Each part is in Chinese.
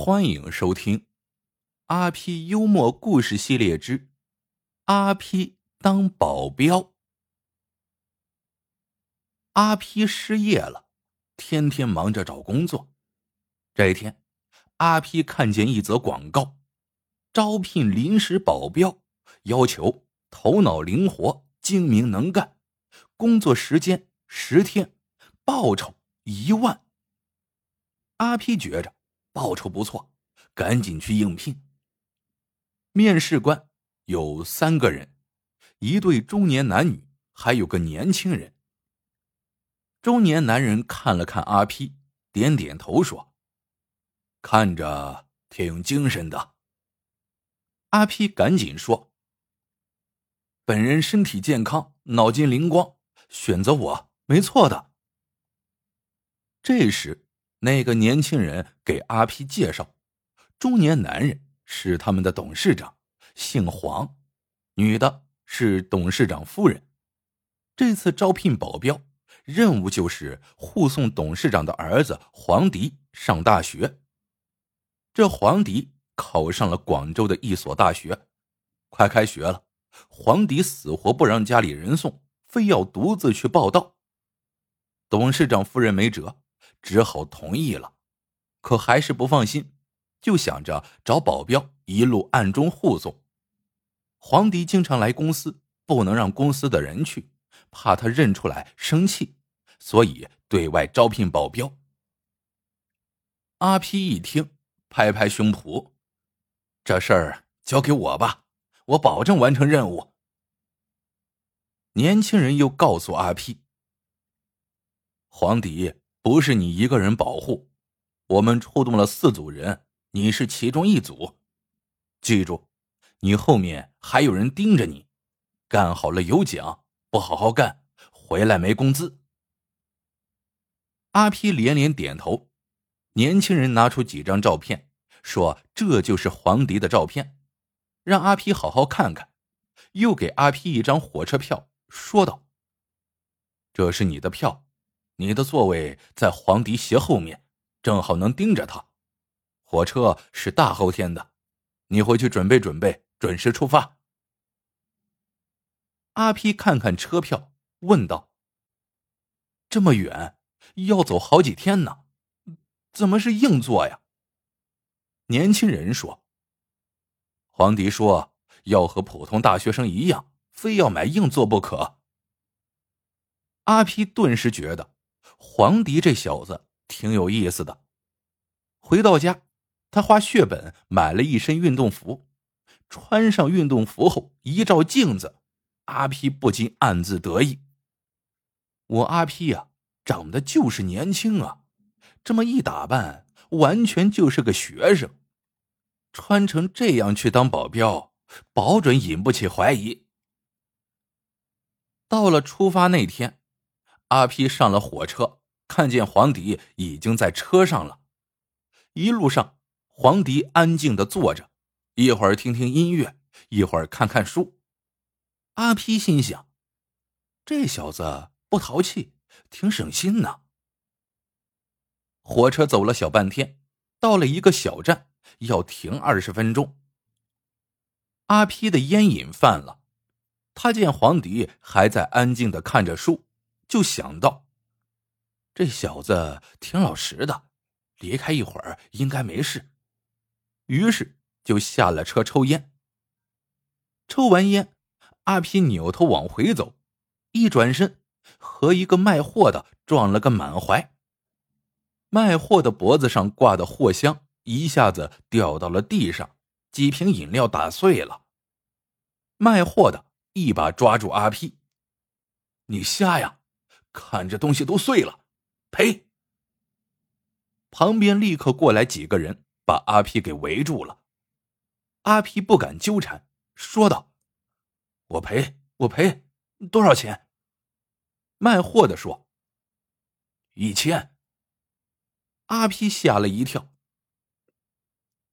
欢迎收听《阿 P 幽默故事系列之阿 P 当保镖》。阿 P 失业了，天天忙着找工作。这一天，阿 P 看见一则广告，招聘临时保镖，要求头脑灵活、精明能干，工作时间十天，报酬一万。阿 P 觉着。报酬不错，赶紧去应聘。面试官有三个人，一对中年男女，还有个年轻人。中年男人看了看阿 P，点点头说：“看着挺精神的。”阿 P 赶紧说：“本人身体健康，脑筋灵光，选择我没错的。”这时。那个年轻人给阿 P 介绍，中年男人是他们的董事长，姓黄；女的是董事长夫人。这次招聘保镖，任务就是护送董事长的儿子黄迪上大学。这黄迪考上了广州的一所大学，快开学了，黄迪死活不让家里人送，非要独自去报道。董事长夫人没辙。只好同意了，可还是不放心，就想着找保镖一路暗中护送。黄迪经常来公司，不能让公司的人去，怕他认出来生气，所以对外招聘保镖。阿皮一听，拍拍胸脯：“这事儿交给我吧，我保证完成任务。”年轻人又告诉阿皮：“黄迪。”不是你一个人保护，我们出动了四组人，你是其中一组。记住，你后面还有人盯着你，干好了有奖，不好好干，回来没工资。阿皮连连点头。年轻人拿出几张照片，说：“这就是黄迪的照片，让阿皮好好看看。”又给阿皮一张火车票，说道：“这是你的票。”你的座位在黄迪斜后面，正好能盯着他。火车是大后天的，你回去准备准备，准时出发。阿皮看看车票，问道：“这么远，要走好几天呢，怎么是硬座呀？”年轻人说：“黄迪说要和普通大学生一样，非要买硬座不可。”阿皮顿时觉得。黄迪这小子挺有意思的。回到家，他花血本买了一身运动服，穿上运动服后一照镜子，阿皮不禁暗自得意：“我阿皮呀，长得就是年轻啊！这么一打扮，完全就是个学生。穿成这样去当保镖，保准引不起怀疑。”到了出发那天。阿皮上了火车，看见黄迪已经在车上了。一路上，黄迪安静的坐着，一会儿听听音乐，一会儿看看书。阿皮心想：这小子不淘气，挺省心呢。火车走了小半天，到了一个小站，要停二十分钟。阿皮的烟瘾犯了，他见黄迪还在安静的看着书。就想到，这小子挺老实的，离开一会儿应该没事。于是就下了车抽烟。抽完烟，阿皮扭头往回走，一转身和一个卖货的撞了个满怀。卖货的脖子上挂的货箱一下子掉到了地上，几瓶饮料打碎了。卖货的一把抓住阿皮：“你瞎呀！”看这东西都碎了，赔！旁边立刻过来几个人，把阿皮给围住了。阿皮不敢纠缠，说道：“我赔，我赔，多少钱？”卖货的说：“一千。”阿皮吓了一跳：“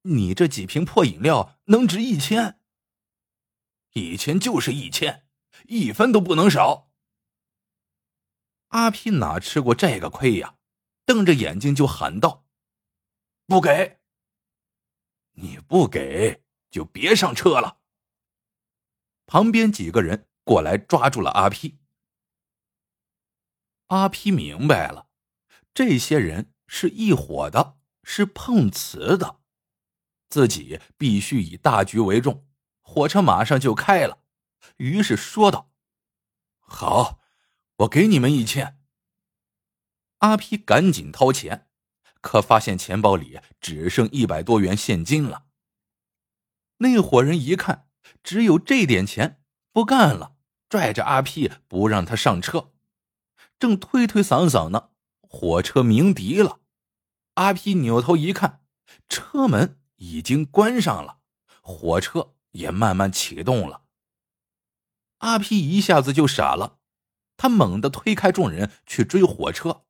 你这几瓶破饮料能值一千？一千就是一千，一分都不能少。”阿皮哪吃过这个亏呀？瞪着眼睛就喊道：“不给！”你不给就别上车了。旁边几个人过来抓住了阿批。阿批明白了，这些人是一伙的，是碰瓷的，自己必须以大局为重。火车马上就开了，于是说道：“好，我给你们一千。”阿批赶紧掏钱，可发现钱包里只剩一百多元现金了。那伙人一看只有这点钱，不干了，拽着阿批不让他上车。正推推搡搡呢，火车鸣笛了。阿批扭头一看，车门已经关上了，火车。也慢慢启动了。阿皮一下子就傻了，他猛地推开众人去追火车，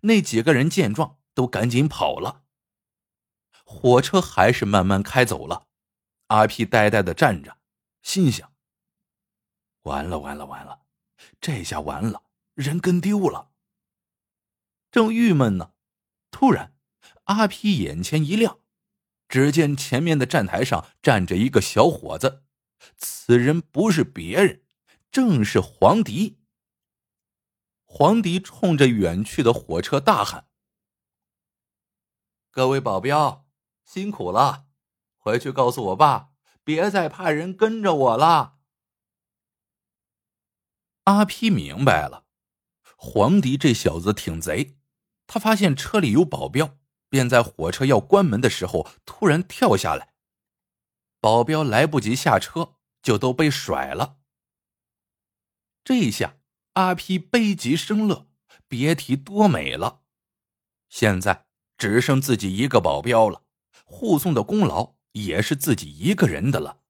那几个人见状都赶紧跑了。火车还是慢慢开走了，阿皮呆呆的站着，心想：完了完了完了，这下完了，人跟丢了。正郁闷呢，突然，阿皮眼前一亮。只见前面的站台上站着一个小伙子，此人不是别人，正是黄迪。黄迪冲着远去的火车大喊：“各位保镖，辛苦了！回去告诉我爸，别再派人跟着我了。”阿批明白了，黄迪这小子挺贼，他发现车里有保镖。便在火车要关门的时候突然跳下来，保镖来不及下车，就都被甩了。这一下阿皮悲极生乐，别提多美了。现在只剩自己一个保镖了，护送的功劳也是自己一个人的了。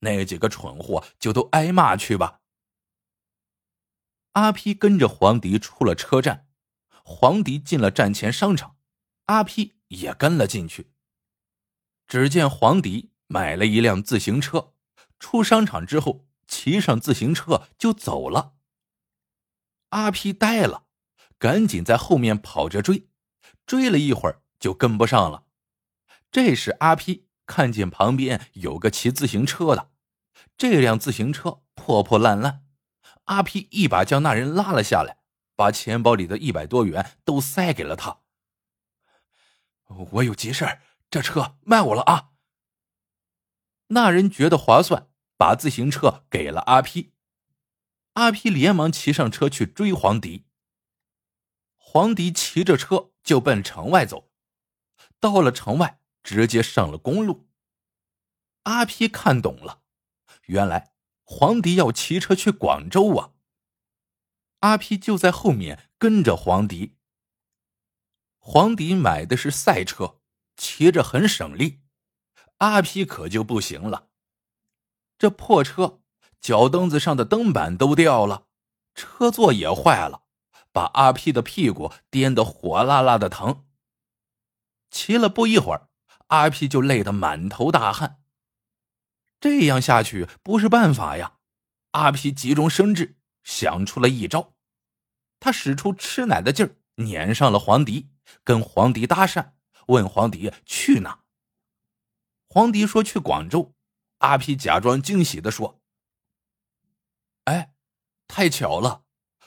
那几个蠢货就都挨骂去吧。阿皮跟着黄迪出了车站，黄迪进了站前商场。阿批也跟了进去。只见黄迪买了一辆自行车，出商场之后骑上自行车就走了。阿皮呆了，赶紧在后面跑着追，追了一会儿就跟不上了。这时阿皮看见旁边有个骑自行车的，这辆自行车破破烂烂，阿皮一把将那人拉了下来，把钱包里的一百多元都塞给了他。我有急事这车卖我了啊！那人觉得划算，把自行车给了阿皮。阿皮连忙骑上车去追黄迪。黄迪骑着车就奔城外走，到了城外，直接上了公路。阿皮看懂了，原来黄迪要骑车去广州啊！阿皮就在后面跟着黄迪。黄迪买的是赛车，骑着很省力。阿皮可就不行了，这破车脚蹬子上的蹬板都掉了，车座也坏了，把阿皮的屁股颠得火辣辣的疼。骑了不一会儿，阿皮就累得满头大汗。这样下去不是办法呀！阿皮急中生智，想出了一招，他使出吃奶的劲儿，撵上了黄迪。跟黄迪搭讪，问黄迪去哪。黄迪说去广州。阿皮假装惊喜的说：“哎，太巧了，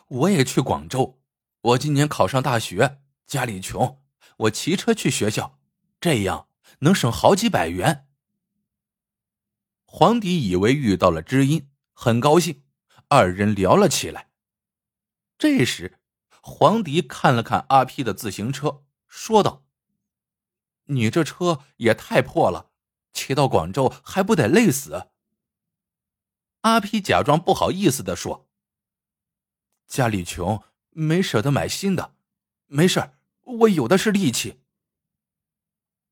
我也去广州。我今年考上大学，家里穷，我骑车去学校，这样能省好几百元。”黄迪以为遇到了知音，很高兴，二人聊了起来。这时。黄迪看了看阿 P 的自行车，说道：“你这车也太破了，骑到广州还不得累死？”阿皮假装不好意思的说：“家里穷，没舍得买新的，没事我有的是力气。”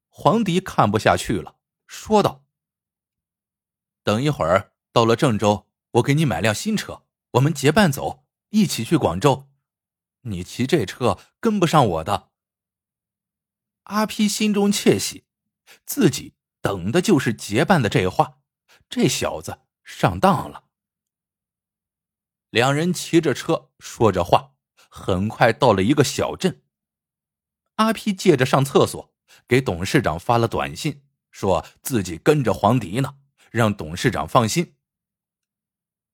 黄迪看不下去了，说道：“等一会儿到了郑州，我给你买辆新车，我们结伴走，一起去广州。”你骑这车跟不上我的。阿皮心中窃喜，自己等的就是结伴的这话，这小子上当了。两人骑着车说着话，很快到了一个小镇。阿皮借着上厕所，给董事长发了短信，说自己跟着黄迪呢，让董事长放心。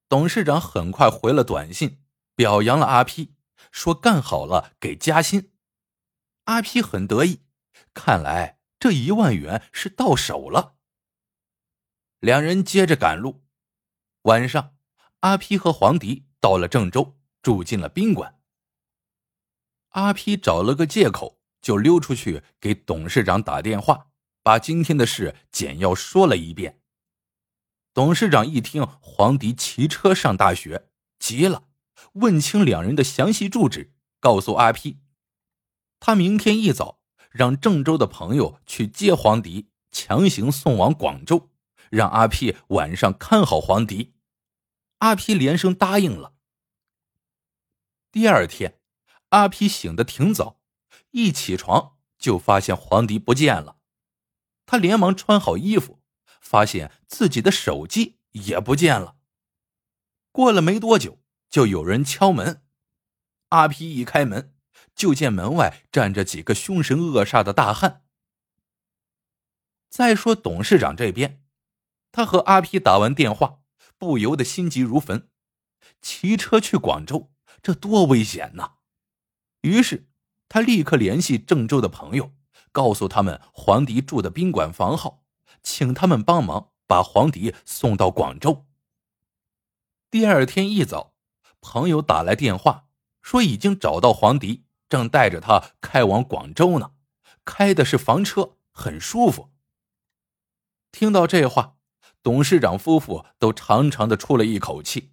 董事长很快回了短信，表扬了阿 P，说干好了给加薪。阿 P 很得意，看来这一万元是到手了。两人接着赶路，晚上，阿 P 和黄迪到了郑州，住进了宾馆。阿 P 找了个借口，就溜出去给董事长打电话，把今天的事简要说了一遍。董事长一听黄迪骑车上大学，急了，问清两人的详细住址，告诉阿 P，他明天一早让郑州的朋友去接黄迪，强行送往广州，让阿 P 晚上看好黄迪。阿皮连声答应了。第二天，阿皮醒得挺早，一起床就发现黄迪不见了，他连忙穿好衣服。发现自己的手机也不见了。过了没多久，就有人敲门。阿皮一开门，就见门外站着几个凶神恶煞的大汉。再说董事长这边，他和阿皮打完电话，不由得心急如焚。骑车去广州，这多危险呐！于是他立刻联系郑州的朋友，告诉他们黄迪住的宾馆房号。请他们帮忙把黄迪送到广州。第二天一早，朋友打来电话，说已经找到黄迪，正带着他开往广州呢，开的是房车，很舒服。听到这话，董事长夫妇都长长的出了一口气，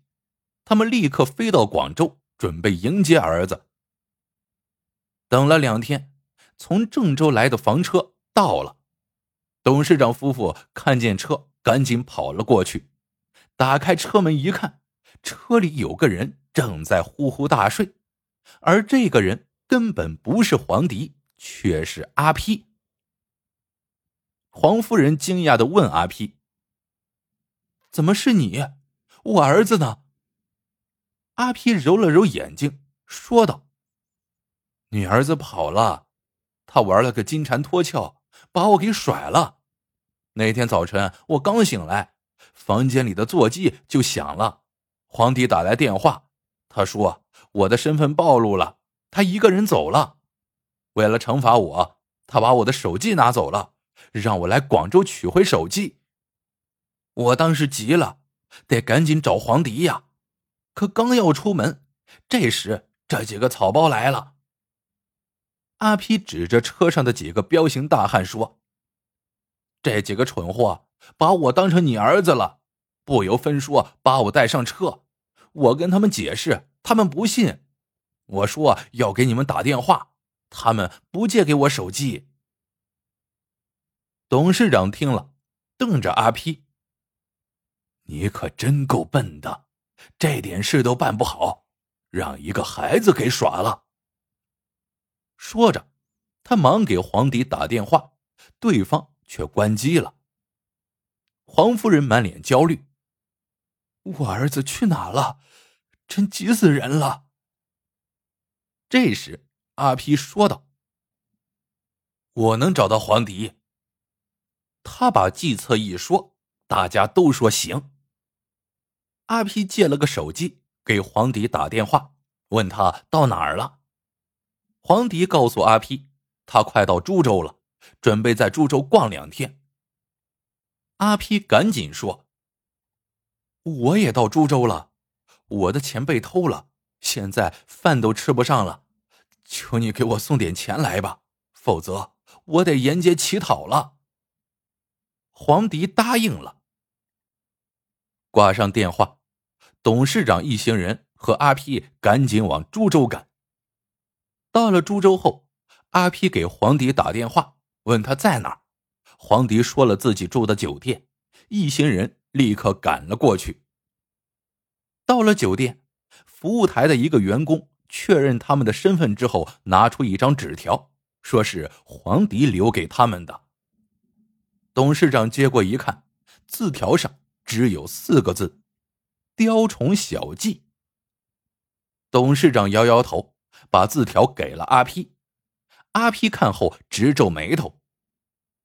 他们立刻飞到广州，准备迎接儿子。等了两天，从郑州来的房车到了。董事长夫妇看见车，赶紧跑了过去，打开车门一看，车里有个人正在呼呼大睡，而这个人根本不是黄迪，却是阿 P。黄夫人惊讶的问阿 P：“ 怎么是你？我儿子呢？”阿皮揉了揉眼睛，说道：“你儿子跑了，他玩了个金蝉脱壳。”把我给甩了。那天早晨我刚醒来，房间里的座机就响了。皇帝打来电话，他说我的身份暴露了，他一个人走了。为了惩罚我，他把我的手机拿走了，让我来广州取回手机。我当时急了，得赶紧找黄迪呀。可刚要出门，这时这几个草包来了。阿皮指着车上的几个彪形大汉说：“这几个蠢货把我当成你儿子了，不由分说把我带上车。我跟他们解释，他们不信。我说要给你们打电话，他们不借给我手机。”董事长听了，瞪着阿皮：“你可真够笨的，这点事都办不好，让一个孩子给耍了。”说着，他忙给黄迪打电话，对方却关机了。黄夫人满脸焦虑：“我儿子去哪了？真急死人了。”这时，阿皮说道：“我能找到黄迪。”他把计策一说，大家都说行。阿皮借了个手机给黄迪打电话，问他到哪儿了。黄迪告诉阿皮，他快到株洲了，准备在株洲逛两天。阿皮赶紧说：“我也到株洲了，我的钱被偷了，现在饭都吃不上了，求你给我送点钱来吧，否则我得沿街乞讨了。”黄迪答应了。挂上电话，董事长一行人和阿 P 赶紧往株洲赶。到了株洲后，阿 P 给黄迪打电话，问他在哪。黄迪说了自己住的酒店，一行人立刻赶了过去。到了酒店，服务台的一个员工确认他们的身份之后，拿出一张纸条，说是黄迪留给他们的。董事长接过一看，字条上只有四个字：“雕虫小技。”董事长摇摇头。把字条给了阿 P，阿 P 看后直皱眉头。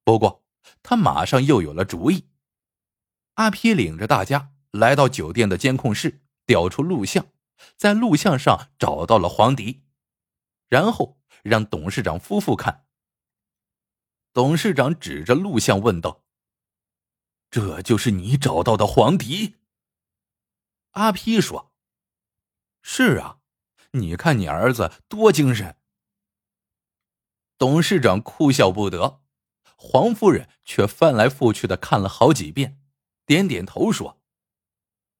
不过他马上又有了主意。阿批领着大家来到酒店的监控室，调出录像，在录像上找到了黄迪，然后让董事长夫妇看。董事长指着录像问道：“这就是你找到的黄迪？”阿批说：“是啊，你看你儿子多精神。”董事长哭笑不得，黄夫人却翻来覆去的看了好几遍，点点头说：“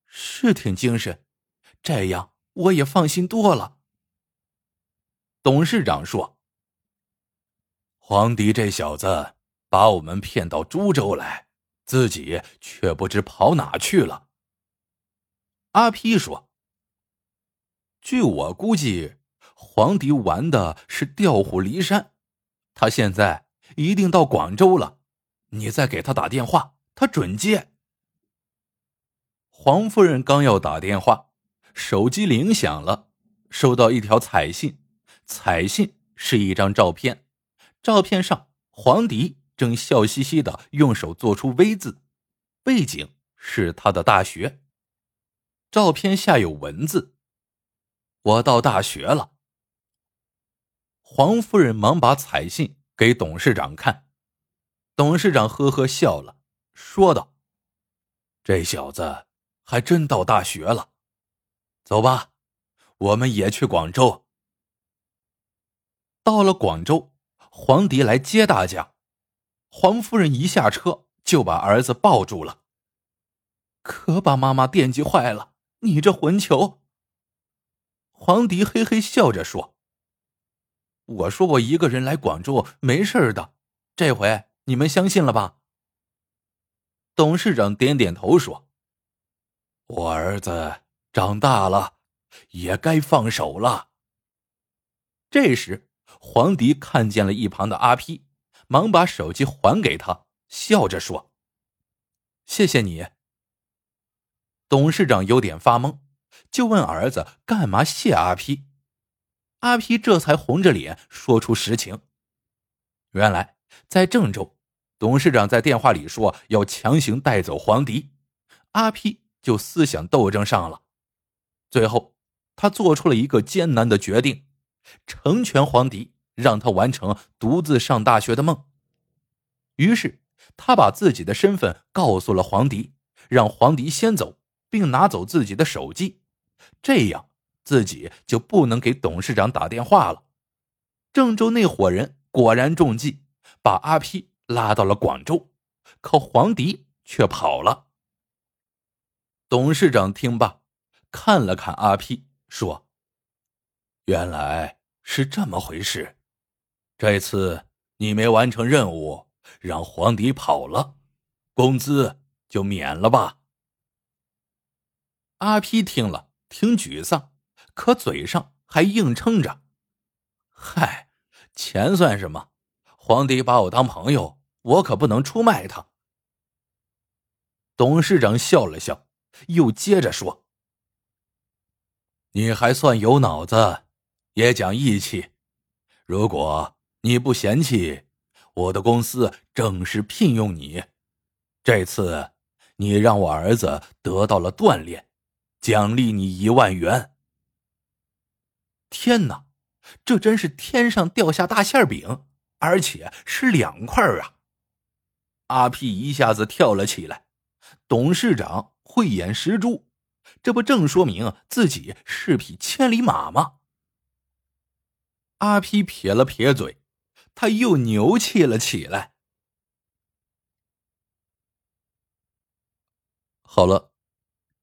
是挺精神，这样我也放心多了。”董事长说：“黄迪这小子把我们骗到株洲来，自己却不知跑哪去了。”阿批说：“据我估计，黄迪玩的是调虎离山。”他现在一定到广州了，你再给他打电话，他准接。黄夫人刚要打电话，手机铃响了，收到一条彩信，彩信是一张照片，照片上黄迪正笑嘻嘻的用手做出 V 字，背景是他的大学。照片下有文字：“我到大学了。”黄夫人忙把彩信给董事长看，董事长呵呵笑了，说道：“这小子还真到大学了，走吧，我们也去广州。”到了广州，黄迪来接大家，黄夫人一下车就把儿子抱住了，可把妈妈惦记坏了。你这混球！黄迪嘿嘿笑着说。我说我一个人来广州没事的，这回你们相信了吧？董事长点点头说：“我儿子长大了，也该放手了。”这时，黄迪看见了一旁的阿 P，，忙把手机还给他，笑着说：“谢谢你。”董事长有点发懵，就问儿子：“干嘛谢阿批？”阿皮这才红着脸说出实情。原来在郑州，董事长在电话里说要强行带走黄迪，阿皮就思想斗争上了。最后，他做出了一个艰难的决定，成全黄迪，让他完成独自上大学的梦。于是，他把自己的身份告诉了黄迪，让黄迪先走，并拿走自己的手机，这样。自己就不能给董事长打电话了。郑州那伙人果然中计，把阿批拉到了广州，可黄迪却跑了。董事长听罢，看了看阿批，说：“原来是这么回事，这次你没完成任务，让黄迪跑了，工资就免了吧。”阿批听了，挺沮丧。可嘴上还硬撑着，嗨，钱算什么？皇帝把我当朋友，我可不能出卖他。董事长笑了笑，又接着说：“你还算有脑子，也讲义气。如果你不嫌弃，我的公司正式聘用你。这次你让我儿子得到了锻炼，奖励你一万元。”天哪，这真是天上掉下大馅饼，而且是两块啊！阿屁一下子跳了起来。董事长慧眼识珠，这不正说明自己是匹千里马吗？阿屁撇了撇嘴，他又牛气了起来。好了，